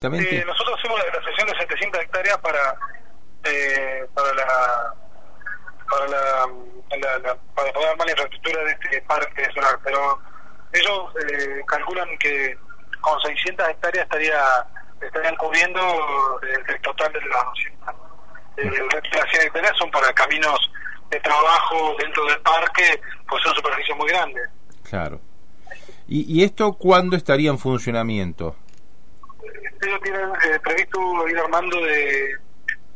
Eh, nosotros hacemos la sesión de 700 hectáreas para eh, para la para la, para poder armar la infraestructura de este parque solar, pero ellos eh, calculan que con 600 hectáreas estaría estarían cubriendo el, total de las 200. El resto de las 100 hectáreas son para caminos de trabajo dentro del parque, pues son superficies muy grandes. Claro. ¿Y, y esto cuándo estaría en funcionamiento? Ellos tienen eh, previsto ir armando de,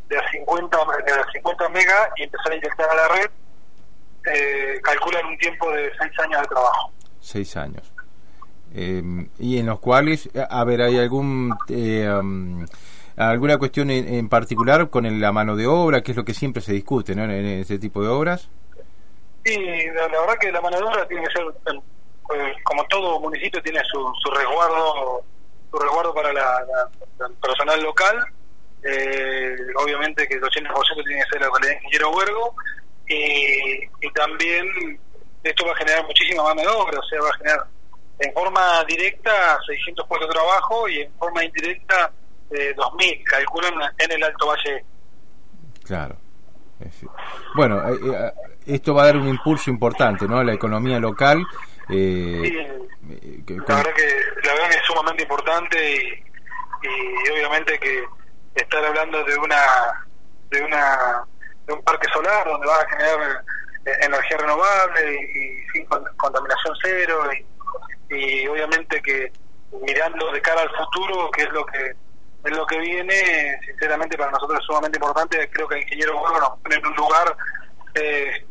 de, a 50, de a 50 megas y empezar a inyectar a la red. Eh, calculan un tiempo de 6 años de trabajo. 6 años. Eh, y en los cuales, a ver, ¿hay algún eh, um, alguna cuestión en, particular con la mano de obra, que es lo que siempre se discute ¿no? en, en ese tipo de obras? Sí, la, la, verdad que la mano de obra tiene que ser, eh, como todo municipio, tiene su, su resguardo su resguardo para la, el personal local. Eh, obviamente que el 80% tiene que ser la localidad de Ingeniero Huergo. Y, y, también esto va a generar muchísima mano de o sea, va a generar en forma directa 600 puestos de trabajo y en forma indirecta eh, 2.000, calculan en el Alto Valle. Claro. Bueno, eh, eh, esto va a dar un impulso importante ¿no? a la economía local. Eh, sí, que, la verdad que la verdad que es sumamente importante y, y, obviamente que estar hablando de una de una de un parque solar donde va a generar energía renovable y, y sin contaminación cero y, y obviamente que mirando de cara al futuro que es lo que es lo que viene, sinceramente para nosotros es sumamente importante. Creo que el ingeniero Huergo nos pone en un lugar eh,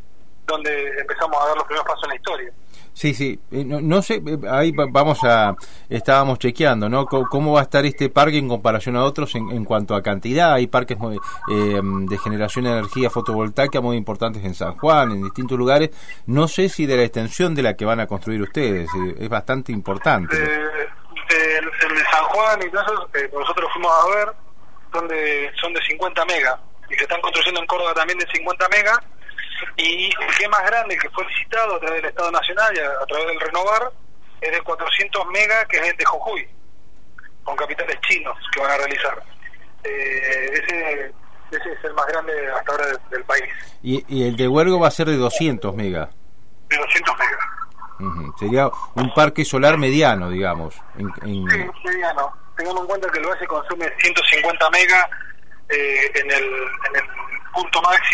donde empezamos a dar los primeros pasos en la historia. Sí, sí, eh, no, no, sé, eh, ahí vamos a, estábamos chequeando, ¿no? ¿Cómo, va a estar este parque en comparación a otros en, en cuanto a cantidad? Hay parques muy, eh, de generación de energía fotovoltaica muy importantes en San Juan, en distintos lugares. No sé si de la extensión de la que van a construir ustedes, es bastante importante. El, el, de San Juan y eso, eh, nosotros fuimos a ver, son de, son de 50 megas y se están construyendo en Córdoba también de 50 megas y el que más grande, que fue licitado a través del Estado Nacional y a, a través del Renovar, es de 400 megas, que es el de Jujuy, con capitales chinos que van a realizar. Eh, ese, ese es el más grande hasta ahora del, del país. ¿Y, ¿Y, el de Huergo va a ser de 200 megas? De 200 megas. Uh -huh. Sería un parque solar mediano, digamos. En, en... Sí, mediano. Tengamos en cuenta que el Valle consume 150 megas eh, en, el, en el punto máximo